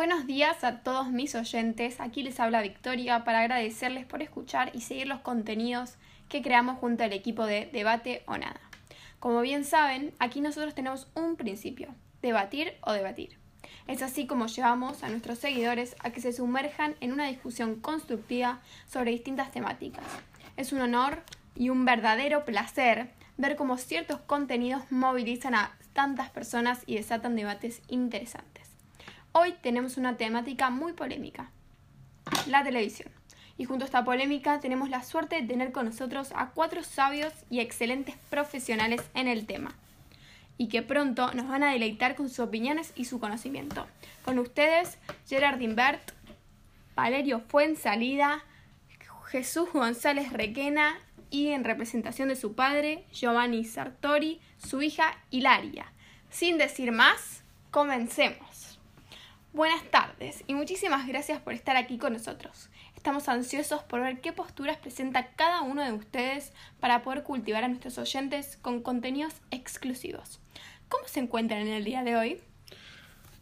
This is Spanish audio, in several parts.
Buenos días a todos mis oyentes. Aquí les habla Victoria para agradecerles por escuchar y seguir los contenidos que creamos junto al equipo de Debate o Nada. Como bien saben, aquí nosotros tenemos un principio, debatir o debatir. Es así como llevamos a nuestros seguidores a que se sumerjan en una discusión constructiva sobre distintas temáticas. Es un honor y un verdadero placer ver cómo ciertos contenidos movilizan a tantas personas y desatan debates interesantes. Hoy tenemos una temática muy polémica, la televisión. Y junto a esta polémica tenemos la suerte de tener con nosotros a cuatro sabios y excelentes profesionales en el tema. Y que pronto nos van a deleitar con sus opiniones y su conocimiento. Con ustedes, Gerard Invert, Valerio Fuensalida, Jesús González Requena y en representación de su padre, Giovanni Sartori, su hija Hilaria. Sin decir más, comencemos. Buenas tardes y muchísimas gracias por estar aquí con nosotros. Estamos ansiosos por ver qué posturas presenta cada uno de ustedes para poder cultivar a nuestros oyentes con contenidos exclusivos. ¿Cómo se encuentran en el día de hoy?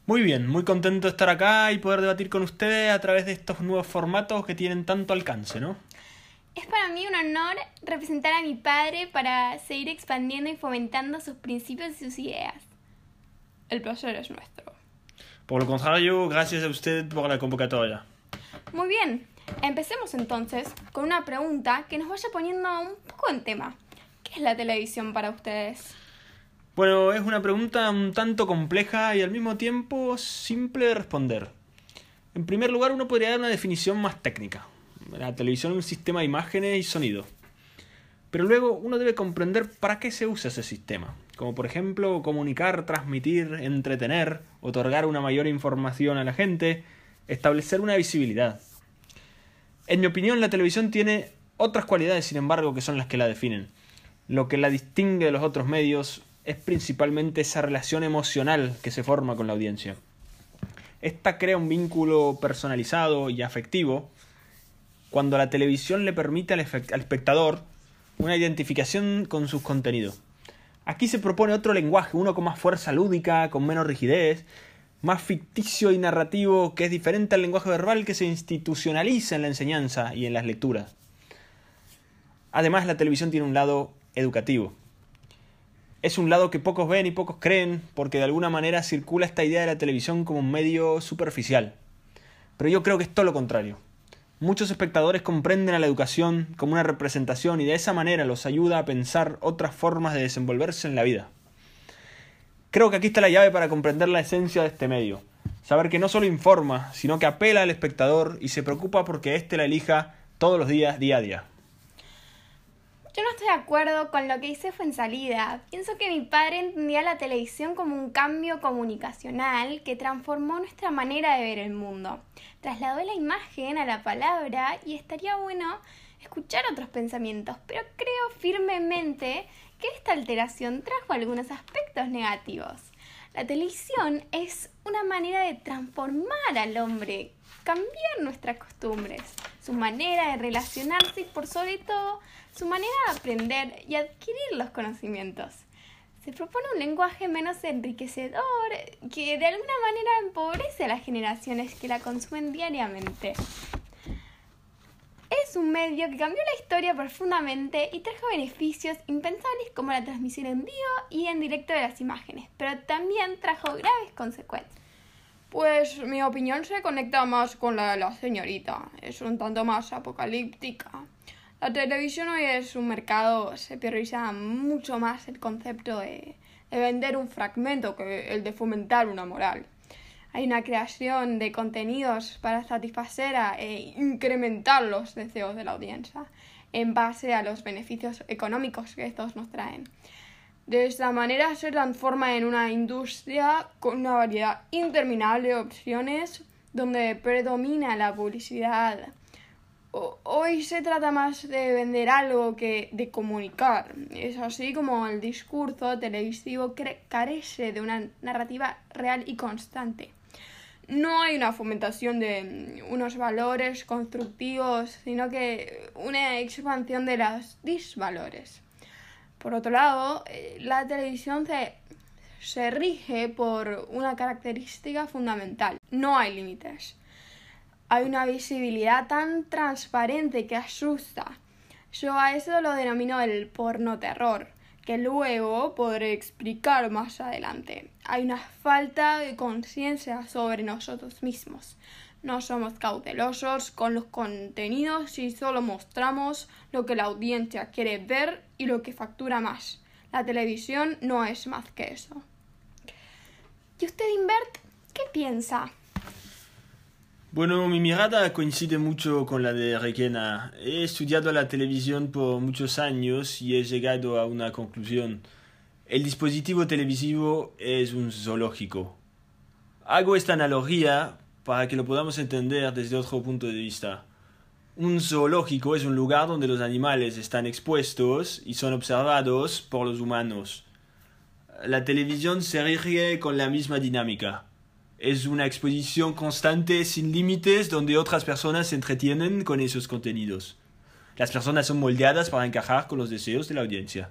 Muy bien, muy contento de estar acá y poder debatir con ustedes a través de estos nuevos formatos que tienen tanto alcance, ¿no? Es para mí un honor representar a mi padre para seguir expandiendo y fomentando sus principios y sus ideas. El placer es nuestro. Por lo contrario, gracias a usted por la convocatoria. Muy bien, empecemos entonces con una pregunta que nos vaya poniendo un poco en tema. ¿Qué es la televisión para ustedes? Bueno, es una pregunta un tanto compleja y al mismo tiempo simple de responder. En primer lugar, uno podría dar una definición más técnica. La televisión es un sistema de imágenes y sonido. Pero luego uno debe comprender para qué se usa ese sistema, como por ejemplo comunicar, transmitir, entretener, otorgar una mayor información a la gente, establecer una visibilidad. En mi opinión, la televisión tiene otras cualidades, sin embargo, que son las que la definen. Lo que la distingue de los otros medios es principalmente esa relación emocional que se forma con la audiencia. Esta crea un vínculo personalizado y afectivo cuando la televisión le permite al, espectador una identificación con sus contenidos. Aquí se propone otro lenguaje, uno con más fuerza lúdica, con menos rigidez, más ficticio y narrativo, que es diferente al lenguaje verbal que se institucionaliza en la enseñanza y en las lecturas. Además, la televisión tiene un lado educativo. Es un lado que pocos ven y pocos creen, porque de alguna manera circula esta idea de la televisión como un medio superficial. Pero yo creo que es todo lo contrario. Muchos espectadores comprenden a la educación como una representación y de esa manera los ayuda a pensar otras formas de desenvolverse en la vida. Creo que aquí está la llave para comprender la esencia de este medio. Saber que no solo informa, sino que apela al espectador y se preocupa porque éste la elija todos los días, día a día. Yo no estoy de acuerdo con lo que dice salida. Pienso que mi padre entendía la televisión como un cambio comunicacional que transformó nuestra manera de ver el mundo. Trasladó la imagen a la palabra y estaría bueno escuchar otros pensamientos, pero creo firmemente que esta alteración trajo algunos aspectos negativos. La televisión es una manera de transformar al hombre, cambiar nuestras costumbres, su manera de relacionarse y por sobre todo su manera de aprender y adquirir los conocimientos. Se propone un lenguaje menos enriquecedor que de alguna manera empobrece a las generaciones que la consumen diariamente. Es un medio que cambió la historia profundamente y trajo beneficios impensables como la transmisión en vivo y en directo de las imágenes, pero también trajo graves consecuencias. Pues mi opinión se conecta más con la de la señorita, es un tanto más apocalíptica. La televisión hoy es un mercado, se prioriza mucho más el concepto de, vender un fragmento que el de fomentar una moral. Hay una creación de contenidos para satisfacer e incrementar los deseos de la audiencia en base a los beneficios económicos que estos nos traen. De esta manera se transforma en una industria con una variedad interminable de opciones donde predomina la publicidad hoy se trata más de vender algo que de comunicar. Es así como el discurso televisivo carece de una narrativa real y constante. No hay una fomentación de unos valores constructivos, sino que una expansión de los disvalores. Por otro lado, eh, la televisión se, se rige por una característica fundamental. No hay límites. Hay una visibilidad tan transparente que asusta. Yo a eso lo denomino el porno terror, que luego podré explicar más adelante. Hay una falta de conciencia sobre nosotros mismos. No somos cautelosos con los contenidos y solo mostramos lo que la audiencia quiere ver y lo que factura más. La televisión no es más que eso. ¿Y usted, Invert, qué piensa? Bueno, mi mirada coincide mucho con la de Requena. He estudiado la televisión por muchos años y he llegado a una conclusión. El dispositivo televisivo es un zoológico. Hago esta analogía para que lo podamos entender desde otro punto de vista. Un zoológico es un lugar donde los animales están expuestos y son observados por los humanos. La televisión se rige con la misma dinámica. Es una exposición constante sin límites donde otras personas se entretienen con esos contenidos. Las personas son moldeadas para encajar con los deseos de la audiencia.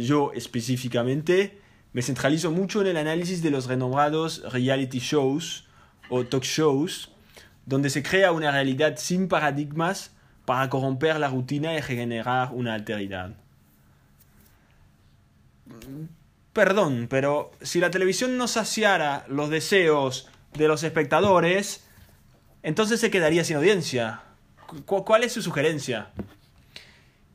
Yo específicamente me centralizo mucho en el análisis de los renombrados reality shows o talk shows donde se crea una realidad sin paradigmas para corromper la rutina y regenerar una alteridad. Perdón, pero si la televisión no saciara los deseos de los espectadores, entonces se quedaría sin audiencia. ¿Cuál es su sugerencia?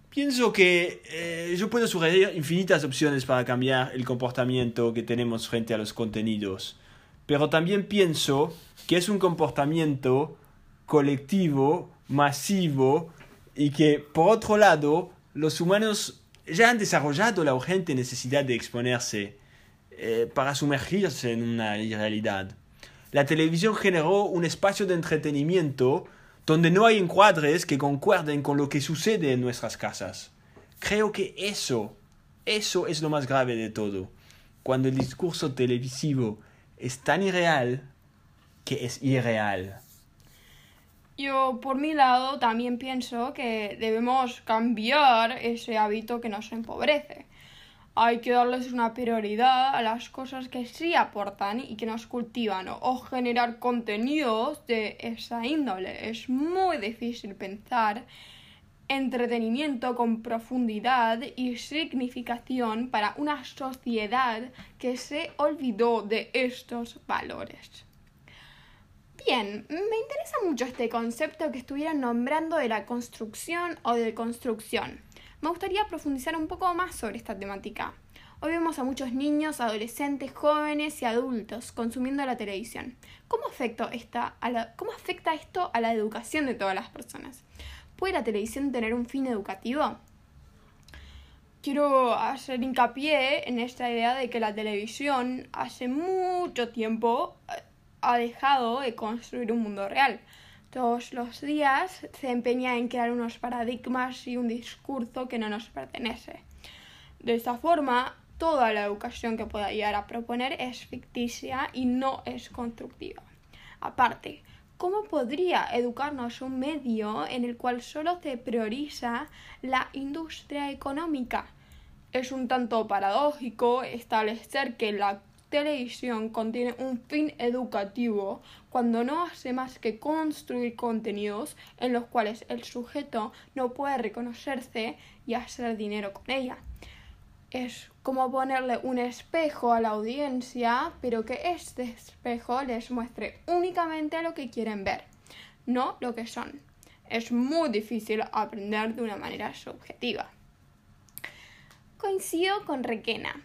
Pienso que eh, yo puedo sugerir infinitas opciones para cambiar el comportamiento que tenemos frente a los contenidos pero también pienso que es un comportamiento colectivo, masivo, y que por otro lado los humanos ya han desarrollado la urgente necesidad de exponerse eh, para sumergirse en una realidad. La televisión generó un espacio de entretenimiento donde no hay encuadres que concuerden con lo que sucede en nuestras casas. Creo que eso, eso es lo más grave de todo. Cuando el discurso televisivo es tan irreal que es irreal. Yo, por mi lado, también pienso que debemos cambiar ese hábito que nos empobrece. Hay que darles una prioridad a las cosas que sí aportan y que nos cultivan o generar contenidos de esa índole. Es muy difícil pensar entretenimiento con profundidad y significación para una sociedad que se olvidó de estos valores. Bien, me interesa mucho este concepto que estuvieran nombrando de la construcción o de construcción. Me gustaría profundizar un poco más sobre esta temática. Hoy vemos a muchos niños, adolescentes, jóvenes y adultos consumiendo la televisión. ¿Cómo afecta, esta ¿Cómo afecta esto a la educación de todas las personas? ¿Puede la televisión tener un fin educativo? Quiero hacer hincapié en esta idea de que la televisión hace mucho tiempo eh, ha dejado de construir un mundo real. Todos los días se empeña en crear unos paradigmas y un discurso que no nos pertenece. De esta forma, toda la educación que pueda llegar a proponer es ficticia y no es constructiva. Aparte, ¿Cómo podría educarnos un medio en el cual solo se prioriza la industria económica? Es un tanto paradójico establecer que la televisión contiene un fin educativo cuando no hace más que construir contenidos en los cuales el sujeto no puede reconocerse y hacer dinero con ella es como ponerle un espejo a la audiencia, pero que este espejo les muestre únicamente lo que quieren ver, no lo que son. Es muy difícil aprender de una manera subjetiva. Coincido con Requena.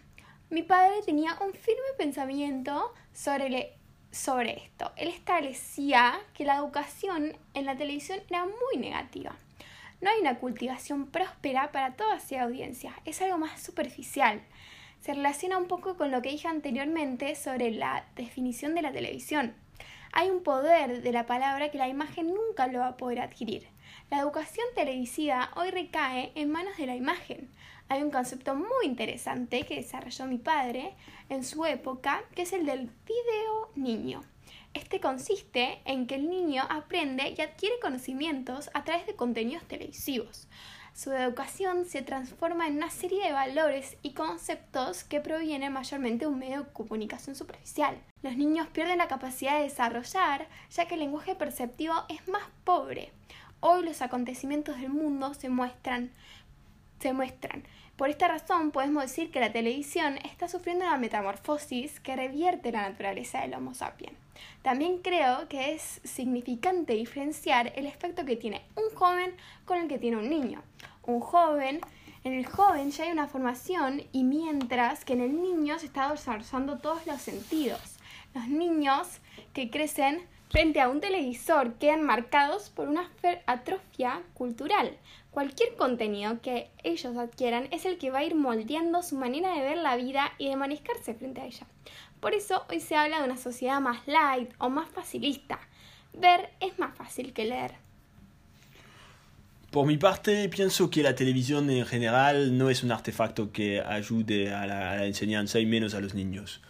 Mi padre tenía un firme pensamiento sobre, sobre esto. Él establecía que la educación en la televisión era muy negativa no hay una cultivación próspera para toda esa audiencia, es algo más superficial. Se relaciona un poco con lo que dije anteriormente sobre la definición de la televisión. Hay un poder de la palabra que la imagen nunca lo va a poder adquirir. La educación televisiva hoy recae en manos de la imagen. Hay un concepto muy interesante que desarrolló mi padre en su época, que es el del video niño. Este consiste en que el niño aprende y adquiere conocimientos a través de contenidos televisivos. Su educación se transforma en una serie de valores y conceptos que provienen mayormente de un medio de comunicación superficial. Los niños pierden la capacidad de desarrollar, ya que el lenguaje perceptivo es más pobre. Hoy los acontecimientos del mundo se muestran, se muestran. Por esta razón podemos decir que la televisión está sufriendo una metamorfosis que revierte la naturaleza del Homo sapiens. También creo que es significante diferenciar el efecto que tiene un joven con el que tiene un niño. Un joven, en el joven ya hay una formación y mientras que en el niño se está desarrollando todos los sentidos. Los niños que crecen frente a un televisor quedan marcados por una atrofia cultural. Cualquier contenido que ellos adquieran es el que va a ir moldeando su manera de ver la vida y de manejarse frente a ella. Por eso hoy se habla de una sociedad más light o más facilista. Ver es más fácil que leer. Por mi parte, pienso que la televisión en general no es un artefacto que ayude a la, enseñanza y menos a los niños.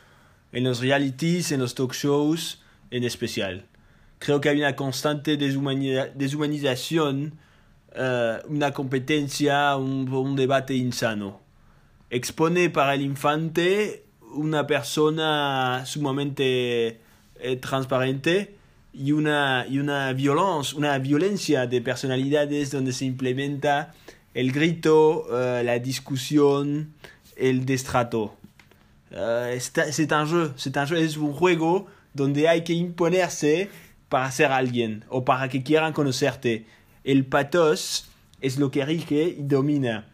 En los realities, en los talk shows en especial. Creo que hay una constante deshumanización, eh, una competencia, un, debate insano. Expone para el infante una persona sumamente eh, transparente y una, y una violencia, una violencia de personalidades donde se implementa el grito, eh, la discusión, el destrato. Uh, c'est un es un juego donde hay que imponerse para ser alguien o para que quieran conocerte. El patos es lo que rige y domina.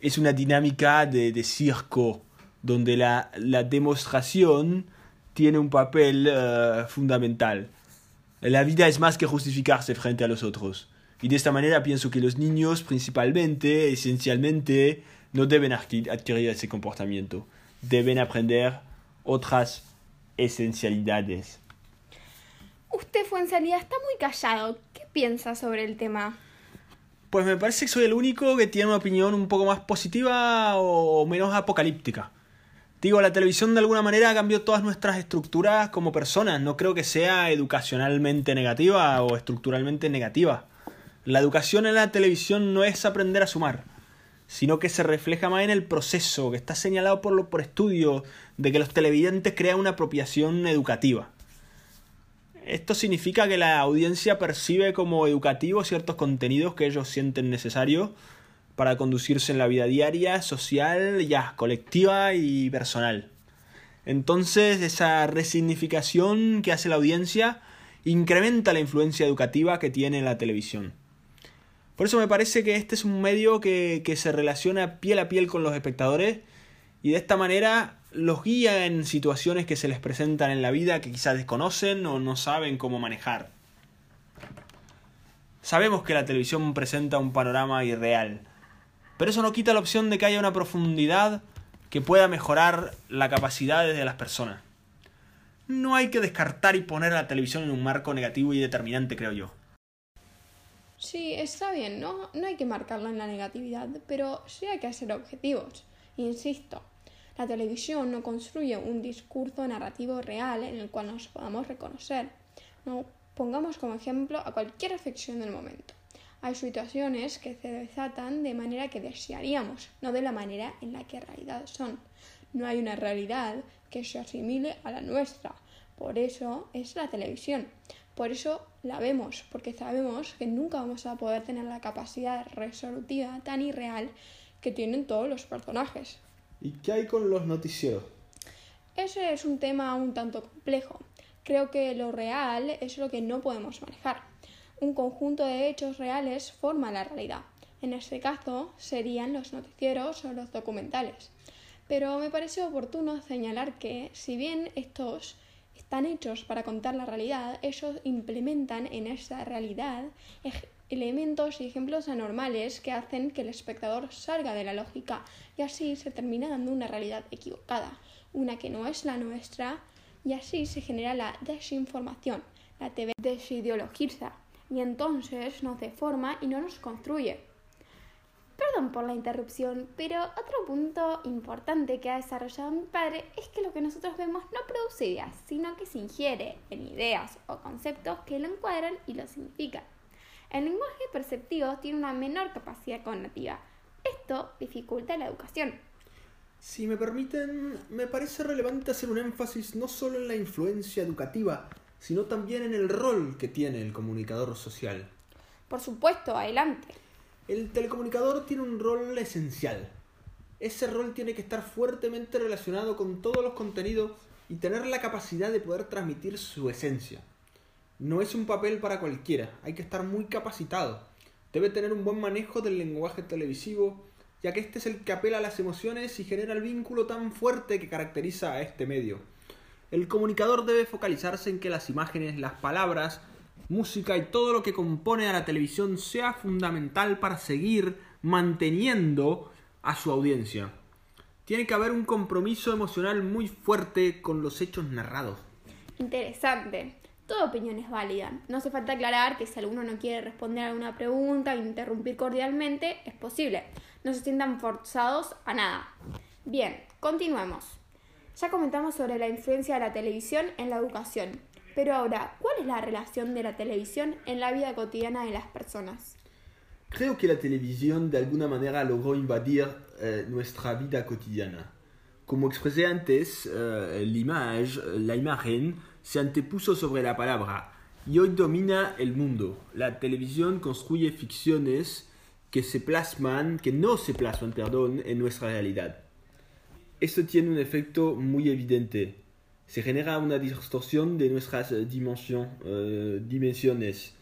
Es una dinámica de, de circo donde la, la demostración tiene un papel uh, fundamental. La vida es más que justificarse frente a los otros. Y de esta manera pienso que los niños principalmente, esencialmente, no deben adquirir ese comportamiento. Deben aprender otras esencialidades. Usted, fue en salida, está muy callado. ¿Qué piensa sobre el tema? Pues me parece que soy el único que tiene una opinión un poco más positiva o menos apocalíptica. Digo, la televisión de alguna manera cambió todas nuestras estructuras como personas. No creo que sea educacionalmente negativa o estructuralmente negativa. La educación en la televisión no es aprender a sumar, sino que se refleja más en el proceso, que está señalado por, por estudios de que los televidentes crean una apropiación educativa. Esto significa que la audiencia percibe como educativos ciertos contenidos que ellos sienten necesarios para conducirse en la vida diaria, social, ya, colectiva y personal. Entonces, esa resignificación que hace la audiencia incrementa la influencia educativa que tiene la televisión. Por eso me parece que este es un medio que, que se relaciona piel a piel con los espectadores y de esta manera los guía en situaciones que se les presentan en la vida que quizás desconocen o no saben cómo manejar. Sabemos que la televisión presenta un panorama irreal, pero eso no quita la opción de que haya una profundidad que pueda mejorar la capacidad de las personas. No hay que descartar y poner la televisión en un marco negativo y determinante, creo yo. Sí, está bien, ¿no? No hay que marcarla en la negatividad, pero sí hay que hacer objetivos. Insisto, la televisión no construye un discurso narrativo real en el cual nos podamos reconocer. No pongamos como ejemplo a cualquier afección del momento. Hay situaciones que se desatan de manera que desearíamos, no de la manera en la que en realidad son. No hay una realidad que se asimile a la nuestra. Por eso es la televisión. Por eso la vemos, porque sabemos que nunca vamos a poder tener la capacidad resolutiva tan irreal que tienen todos los personajes. ¿Y qué hay con los noticieros? Ese es un tema un tanto complejo. Creo que lo real es lo que no podemos manejar un conjunto de hechos reales forma la realidad. En este caso serían los noticieros o los documentales. Pero me parece oportuno señalar que, si bien estos están hechos para contar la realidad, ellos implementan en esa realidad elementos y ejemplos anormales que hacen que el espectador salga de la lógica y así se termina dando una realidad equivocada, una que no es la nuestra y así se genera la desinformación. La TV desideologiza y entonces nos deforma y no nos construye. Perdón por la interrupción, pero otro punto importante que ha desarrollado mi padre es que lo que nosotros vemos no produce ideas, sino que se ingiere en ideas o conceptos que lo encuadran y lo significan. El lenguaje perceptivo tiene una menor capacidad cognitiva. Esto dificulta la educación. Si me permiten, me parece relevante hacer un énfasis no solo en la influencia educativa, sino también en el rol que tiene el comunicador social. Por supuesto, adelante. El telecomunicador tiene un rol esencial. Ese rol tiene que estar fuertemente relacionado con todos los contenidos y tener la capacidad de poder transmitir su esencia. No es un papel para cualquiera, hay que estar muy capacitado. Debe tener un buen manejo del lenguaje televisivo, ya que este es el que apela a las emociones y genera el vínculo tan fuerte que caracteriza a este medio. El comunicador debe focalizarse en que las imágenes, las palabras, música y todo lo que compone a la televisión sea fundamental para seguir manteniendo a su audiencia. Tiene que haber un compromiso emocional muy fuerte con los hechos narrados. Interesante. Toda opinión es válida. No hace falta aclarar que si alguno no quiere responder a alguna pregunta o interrumpir cordialmente, es posible. No se sientan forzados a nada. Bien, continuemos. Ya comentamos sobre la influencia de la televisión en la educación. Pero ahora, ¿cuál es la relación de la televisión en la vida cotidiana de las personas? Creo que la televisión de alguna manera logró invadir eh, nuestra vida cotidiana. Como expresé antes, eh, la imagen se antepuso sobre la palabra y hoy domina el mundo. La televisión construye ficciones que se plasman, que no se plasman, perdón, en nuestra realidad. Esto tiene un efecto muy evidente. Se genera una distorsión de nuestras eh, dimensiones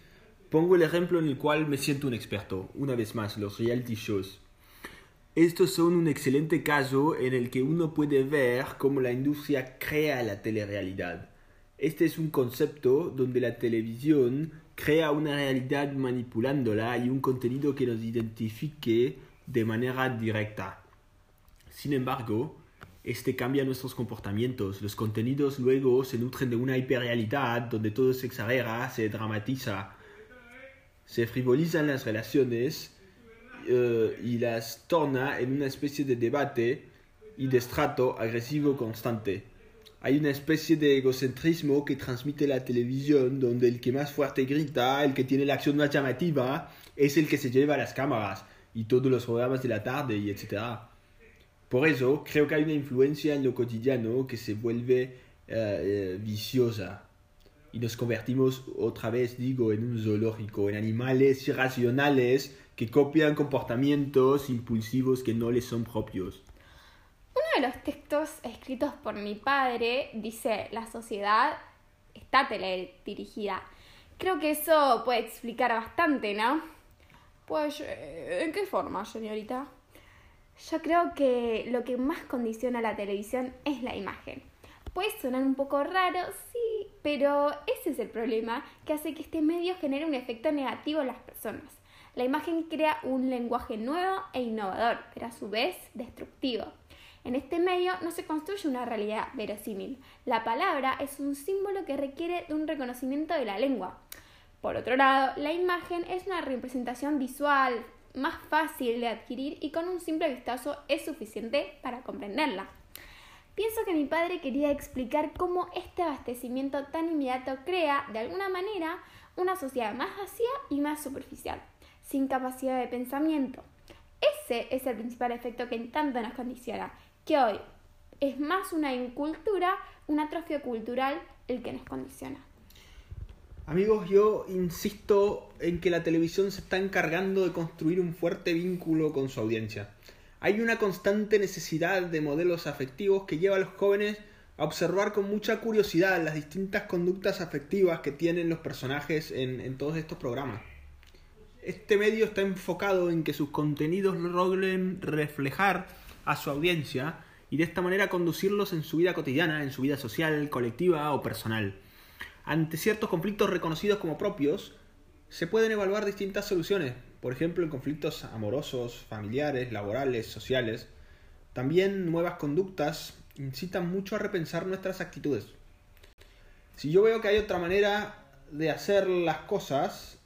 Pongo el ejemplo en el cual me siento un experto, una vez más, los reality shows. Estos son un excelente caso en el que uno puede ver cómo la industria crea la telerealidad. Este es un concepto donde la televisión crea una realidad manipulándola y un contenido que nos identifique de manera directa. Sin embargo, este cambia nuestros comportamientos. Los contenidos luego se nutren de una hiperrealidad donde todo se exagera, se dramatiza se frivolizan las relaciones eh, y las torna en una especie de debate y de estrato agresivo constante. Hay una especie de egocentrismo que transmite la televisión, donde el que más fuerte grita, el que tiene la acción más llamativa, es el que se lleva las cámaras y todos los programas de la tarde y etc. Por eso creo que hay una influencia en lo cotidiano que se vuelve eh, eh, viciosa y nos convertimos otra vez, digo, en un zoológico, en animales irracionales que copian comportamientos impulsivos que no les son propios. Textos escritos por mi padre dice, la sociedad está teledirigida. Creo que eso puede explicar bastante, ¿no? Pues, ¿en qué forma, señorita? Yo creo que lo que más condiciona la televisión es la imagen. Puede sonar un poco raro, sí, pero ese es el problema que hace que este medio genere un efecto negativo en las personas. La imagen crea un lenguaje nuevo e innovador, pero a su vez destructivo. En este medio no se construye una realidad verosímil. La palabra es un símbolo que requiere de un reconocimiento de la lengua. Por otro lado, la imagen es una representación visual más fácil de adquirir y con un simple vistazo es suficiente para comprenderla. Pienso que mi padre quería explicar cómo este abastecimiento tan inmediato crea, de alguna manera, una sociedad más vacía y más superficial, sin capacidad de pensamiento. Ese es el principal efecto que tanto nos condiciona, que hoy es más una incultura, un atrofio cultural el que nos condiciona. Amigos, yo insisto en que la televisión se está encargando de construir un fuerte vínculo con su audiencia. Hay una constante necesidad de modelos afectivos que lleva a los jóvenes a observar con mucha curiosidad las distintas conductas afectivas que tienen los personajes en, todos estos programas. Este medio está enfocado en que sus contenidos logren reflejar a su audiencia y de esta manera conducirlos en su vida cotidiana, en su vida social, colectiva o personal. Ante ciertos conflictos reconocidos como propios, se pueden evaluar distintas soluciones, por ejemplo en conflictos amorosos, familiares, laborales, sociales. También nuevas conductas incitan mucho a repensar nuestras actitudes. Si yo veo que hay otra manera de hacer las cosas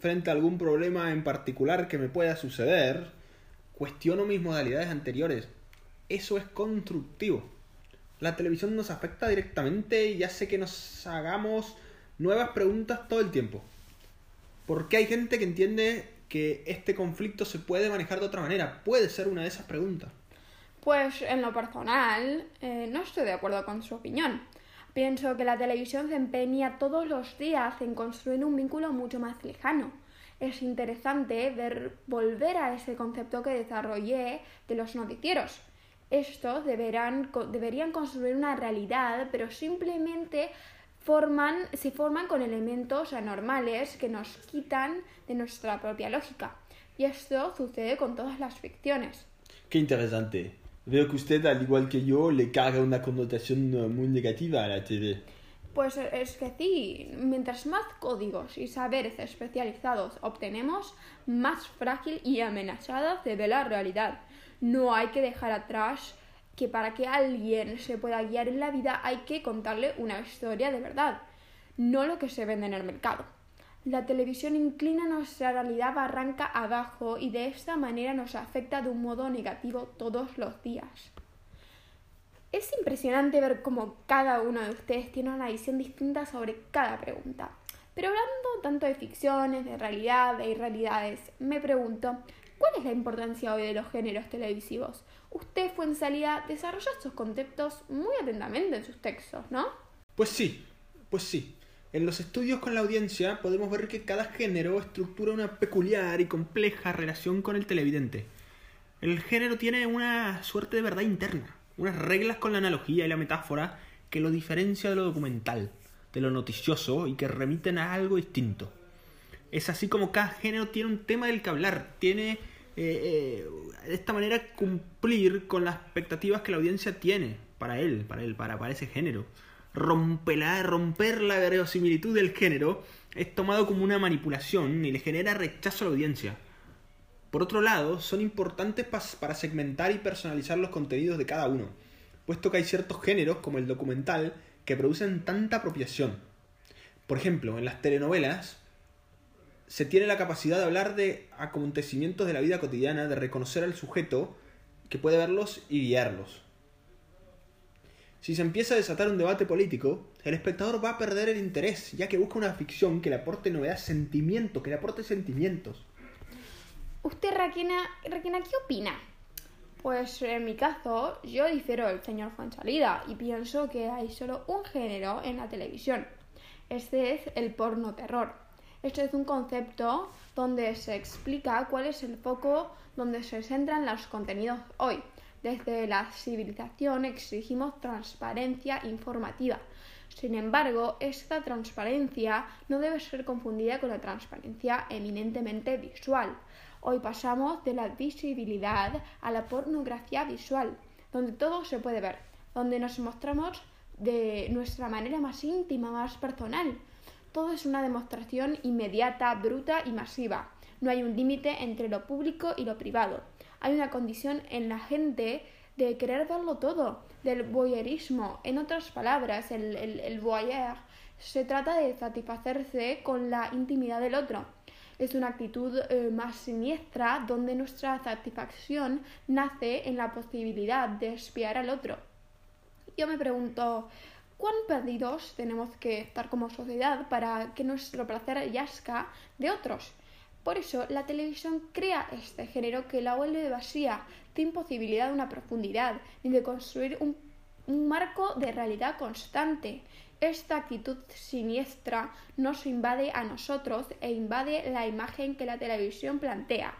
frente a algún problema en particular que me pueda suceder, cuestiono mis modalidades anteriores. Eso es constructivo. La televisión nos afecta directamente y hace que nos hagamos nuevas preguntas todo el tiempo. Porque hay gente que entiende que este conflicto se puede manejar de otra manera. Puede ser una de esas preguntas. Pues en lo personal, eh, no estoy de acuerdo con su opinión. Pienso que la televisión se empeña todos los días en construir un vínculo mucho más lejano. Es interesante ver volver a ese concepto que desarrollé de los noticieros. Estos deberán, deberían construir una realidad, pero simplemente forman, se forman con elementos anormales que nos quitan de nuestra propia lógica. Y esto sucede con todas las ficciones. Qué interesante. Veo que usted, al igual que yo, le carga una connotación muy negativa a la TV. Pues es que sí, mientras más códigos y saberes especializados obtenemos, más frágil y amenazada se ve la realidad. No hay que dejar atrás que para que alguien se pueda guiar en la vida hay que contarle una historia de verdad, no lo que se vende en el mercado. La televisión inclina nuestra realidad barranca abajo y de esta manera nos afecta de un modo negativo todos los días. Es impresionante ver cómo cada uno de ustedes tiene una visión distinta sobre cada pregunta. Pero hablando tanto de ficciones, de realidad, de irrealidades, me pregunto, ¿cuál es la importancia hoy de los géneros televisivos? Usted, fue en salida, desarrolla estos conceptos muy atentamente en sus textos, ¿no? Pues sí, pues sí. En los estudios con la audiencia podemos ver que cada género estructura una peculiar y compleja relación con el televidente. El género tiene una suerte de verdad interna, unas reglas con la analogía y la metáfora que lo diferencia de lo documental, de lo noticioso y que remiten a algo distinto. Es así como cada género tiene un tema del que hablar, tiene eh, eh, de esta manera cumplir con las expectativas que la audiencia tiene para él, para él, para, para ese género romper la verosimilitud del género es tomado como una manipulación y le genera rechazo a la audiencia. Por otro lado, son importantes para segmentar y personalizar los contenidos de cada uno, puesto que hay ciertos géneros, como el documental, que producen tanta apropiación. Por ejemplo, en las telenovelas se tiene la capacidad de hablar de acontecimientos de la vida cotidiana, de reconocer al sujeto que puede verlos y guiarlos. Si se empieza a desatar un debate político, el espectador va a perder el interés, ya que busca una ficción que le aporte novedad, sentimiento, que le aporte sentimientos. Usted, Raquena, Raquena, ¿qué opina? Pues en mi caso, yo difiero del señor Fuensalida y pienso que hay solo un género en la televisión. Este es el porno terror. Este es un concepto donde se explica cuál es el foco donde se centran los contenidos hoy. Desde la civilización exigimos transparencia informativa. Sin embargo, esta transparencia no debe ser confundida con la transparencia eminentemente visual. Hoy pasamos de la visibilidad a la pornografía visual, donde todo se puede ver, donde nos mostramos de nuestra manera más íntima, más personal. Todo es una demostración inmediata, bruta y masiva. No hay un límite entre lo público y lo privado hay una condición en la gente de querer verlo todo, del voyeurismo. En otras palabras, el, el, voyeur se trata de satisfacerse con la intimidad del otro. Es una actitud eh, más siniestra donde nuestra satisfacción nace en la posibilidad de espiar al otro. Yo me pregunto, ¿cuán perdidos tenemos que estar como sociedad para que nuestro placer yazca de otros? Por eso, la televisión crea este género que la vuelve vacía, sin posibilidad de una profundidad, ni de construir un, un marco de realidad constante. Esta actitud siniestra nos invade a nosotros e invade la imagen que la televisión plantea.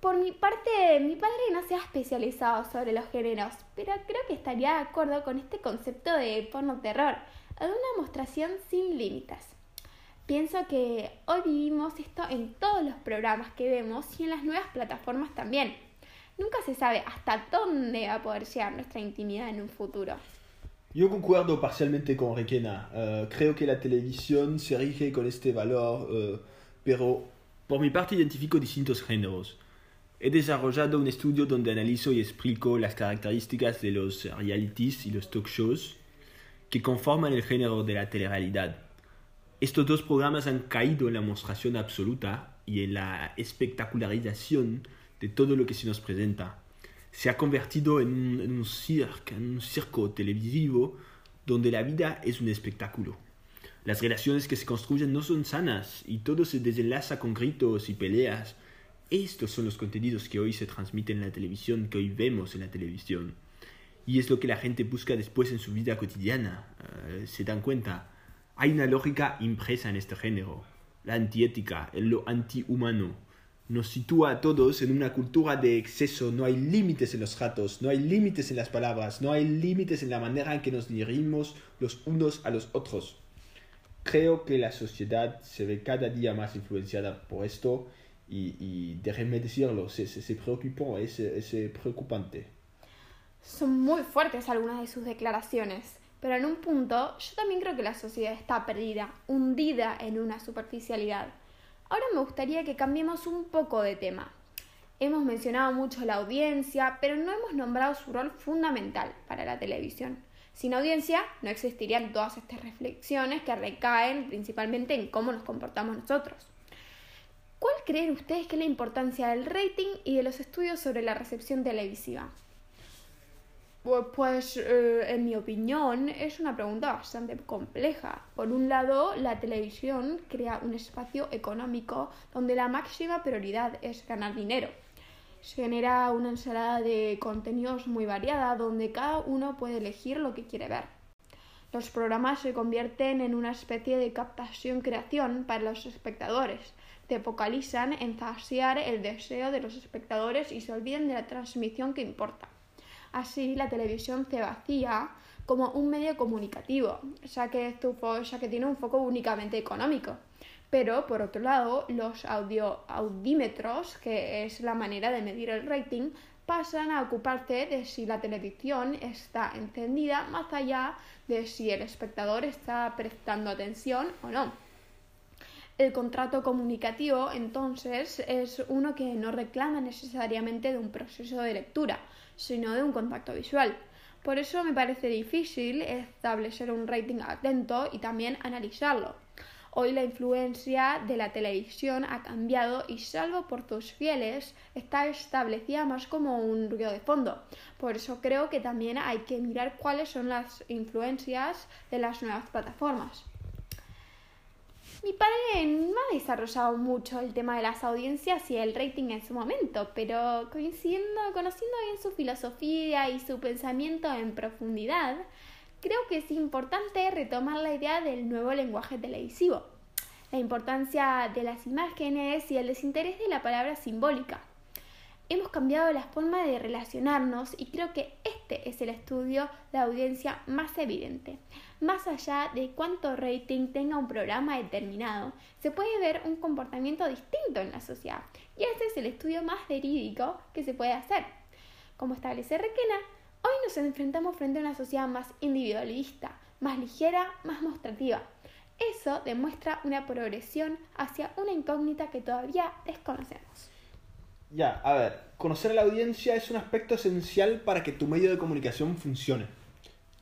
Por mi parte, mi padre no se ha especializado sobre los géneros, pero creo que estaría de acuerdo con este concepto de porno terror, de una demostración sin límites. Pienso que hoy vivimos esto en todos los programas que vemos y en las nuevas plataformas también. Nunca se sabe hasta dónde va a poder llegar nuestra intimidad en un futuro. Yo concuerdo parcialmente con Requena. Uh, creo que la televisión se rige con este valor, uh, pero por mi parte identifico distintos géneros. He desarrollado un estudio donde analizo y explico las características de los realities y los talk shows que conforman el género de la telerrealidad. Estos dos programas han caído en la mostración absoluta y en la espectacularización de todo lo que se nos presenta. Se ha convertido en un, en circo, en un circo televisivo donde la vida es un espectáculo. Las relaciones que se construyen no son sanas y todo se desenlaza con gritos y peleas. Estos son los contenidos que hoy se transmiten en la televisión, que hoy vemos en la televisión. Y es lo que la gente busca después en su vida cotidiana. Eh, se dan cuenta. Hay una lógica impresa en este género. La antiética, lo antihumano. Nos sitúa a todos en una cultura de exceso. No hay límites en los ratos, no hay límites en las palabras, no hay límites en la manera en que nos dirigimos los unos a los otros. Creo que la sociedad se ve cada día más influenciada por esto y, y déjenme decirlo, es, es, es, es preocupante. Son muy fuertes algunas de sus declaraciones, pero en un punto yo también creo que la sociedad está perdida, hundida en una superficialidad. Ahora me gustaría que cambiemos un poco de tema. Hemos mencionado mucho la audiencia, pero no hemos nombrado su rol fundamental para la televisión. Sin audiencia no existirían todas estas reflexiones que recaen principalmente en cómo nos comportamos nosotros. ¿Cuál creen ustedes que es la importancia del rating y de los estudios sobre la recepción televisiva? Pues, eh, en mi opinión, es una pregunta bastante compleja. Por un lado, la televisión crea un espacio económico donde la máxima prioridad es ganar dinero. Se genera una ensalada de contenidos muy variada donde cada uno puede elegir lo que quiere ver. Los programas se convierten en una especie de captación-creación para los espectadores. Te focalizan en saciar el deseo de los espectadores y se olviden de la transmisión que importa. Así, la televisión se vacía como un medio comunicativo, ya que, ya que tiene un foco únicamente económico. Pero, por otro lado, los audio audímetros, que es la manera de medir el rating, pasan a ocuparse de si la televisión está encendida más allá de si el espectador está prestando atención o no. El contrato comunicativo, entonces, es uno que no reclama necesariamente de un proceso de lectura, sino de un contacto visual. Por eso me parece difícil establecer un rating atento y también analizarlo. Hoy la influencia de la televisión ha cambiado y salvo por tus fieles está establecida más como un ruido de fondo. Por eso creo que también hay que mirar cuáles son las influencias de las nuevas plataformas. Mi padre no ha desarrollado mucho el tema de las audiencias y el rating en su momento, pero coincidiendo, conociendo bien su filosofía y su pensamiento en profundidad, creo que es importante retomar la idea del nuevo lenguaje televisivo, la importancia de las imágenes y el desinterés de la palabra simbólica. Hemos cambiado la forma de relacionarnos y creo que este es el estudio de audiencia más evidente. Más allá de cuánto rating tenga un programa determinado, se puede ver un comportamiento distinto en la sociedad y ese es el estudio más verídico que se puede hacer. Como establece Requena, hoy nos enfrentamos frente a una sociedad más individualista, más ligera, más mostrativa. Eso demuestra una progresión hacia una incógnita que todavía desconocemos. Ya, a ver, conocer a la audiencia es un aspecto esencial para que tu medio de comunicación funcione.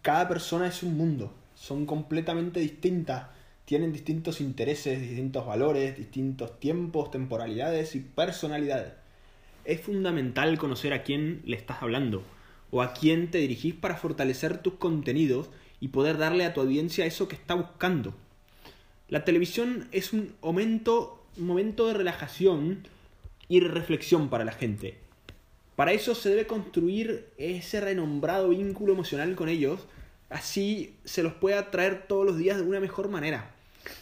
Cada persona es un mundo, son completamente distintas, tienen distintos intereses, distintos valores, distintos tiempos, temporalidades y personalidades. Es fundamental conocer a quién le estás hablando o a quién te dirigís para fortalecer tus contenidos y poder darle a tu audiencia eso que está buscando. La televisión es un momento, un momento de relajación y reflexión para la gente. Para eso se debe construir ese renombrado vínculo emocional con ellos, así se los pueda traer todos los días de una mejor manera.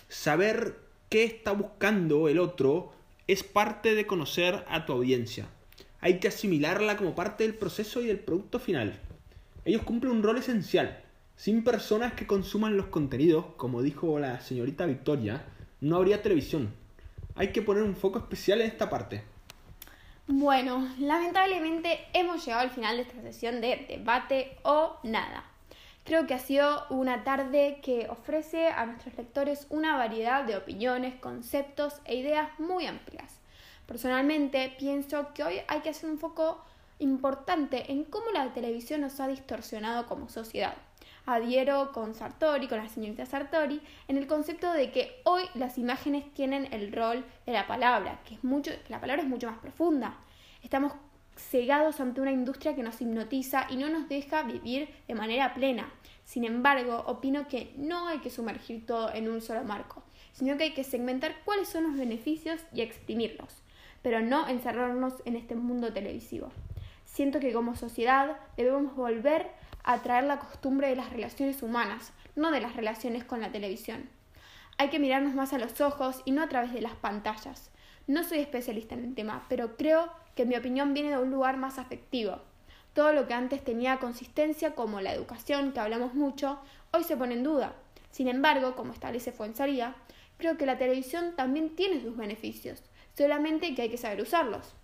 Saber qué está buscando el otro es parte de conocer a tu audiencia. Hay que asimilarla como parte del proceso y del producto final. Ellos cumplen un rol esencial. Sin personas que consuman los contenidos, como dijo la señorita Victoria, no habría televisión. Hay que poner un foco especial en esta parte. Bueno, lamentablemente hemos llegado al final de esta sesión de debate o nada. Creo que ha sido una tarde que ofrece a nuestros lectores una variedad de opiniones, conceptos e ideas muy amplias. Personalmente pienso que hoy hay que hacer un foco importante en cómo la televisión nos ha distorsionado como sociedad. Adhiero con Sartori, con la señorita Sartori, en el concepto de que hoy las imágenes tienen el rol de la palabra, que es mucho, la palabra es mucho más profunda. Estamos cegados ante una industria que nos hipnotiza y no nos deja vivir de manera plena. Sin embargo, opino que no hay que sumergir todo en un solo marco, sino que hay que segmentar cuáles son los beneficios y exprimirlos, pero no encerrarnos en este mundo televisivo. Siento que como sociedad debemos volver a traer la costumbre de las relaciones humanas, no de las relaciones con la televisión. Hay que mirarnos más a los ojos y no a través de las pantallas. No soy especialista en el tema, pero creo que mi opinión viene de un lugar más afectivo. Todo lo que antes tenía consistencia, como la educación, que hablamos mucho, hoy se pone en duda. Sin embargo, como establece Fuenzaría, creo que la televisión también tiene sus beneficios, solamente que hay que saber usarlos.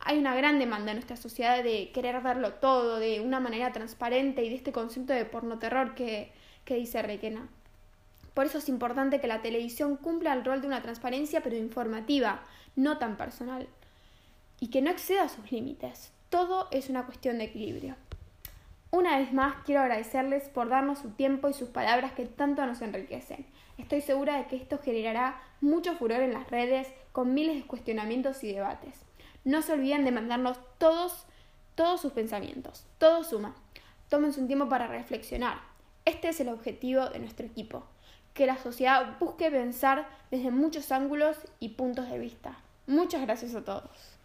Hay una gran demanda en nuestra sociedad de querer verlo todo de una manera transparente y de este concepto de porno-terror que, que dice Requena. Por eso es importante que la televisión cumpla el rol de una transparencia pero informativa, no tan personal, y que no exceda sus límites. Todo es una cuestión de equilibrio. Una vez más quiero agradecerles por darnos su tiempo y sus palabras que tanto nos enriquecen. Estoy segura de que esto generará mucho furor en las redes con miles de cuestionamientos y debates. No se olviden de mandarnos todos, todos sus pensamientos. Todo suma. Tómense un tiempo para reflexionar. Este es el objetivo de nuestro equipo. Que la sociedad busque pensar desde muchos ángulos y puntos de vista. Muchas gracias a todos.